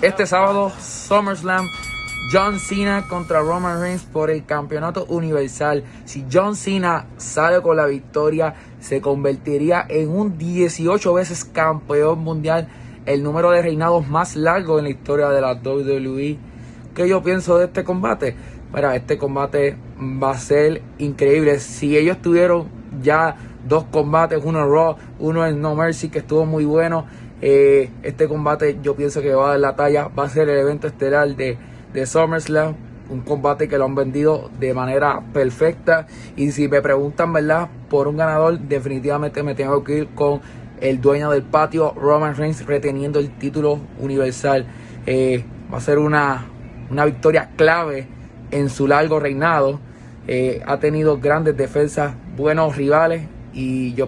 Este sábado, SummerSlam, John Cena contra Roman Reigns por el campeonato universal. Si John Cena sale con la victoria, se convertiría en un 18 veces campeón mundial, el número de reinados más largo en la historia de la WWE. ¿Qué yo pienso de este combate? Mira, este combate va a ser increíble. Si ellos tuvieron ya dos combates, uno en Raw, uno en No Mercy, que estuvo muy bueno. Eh, este combate yo pienso que va a la talla, va a ser el evento estelar de, de SummerSlam, un combate que lo han vendido de manera perfecta. Y si me preguntan, ¿verdad? Por un ganador, definitivamente me tengo que ir con el dueño del patio, Roman Reigns, reteniendo el título universal. Eh, va a ser una, una victoria clave en su largo reinado. Eh, ha tenido grandes defensas, buenos rivales y yo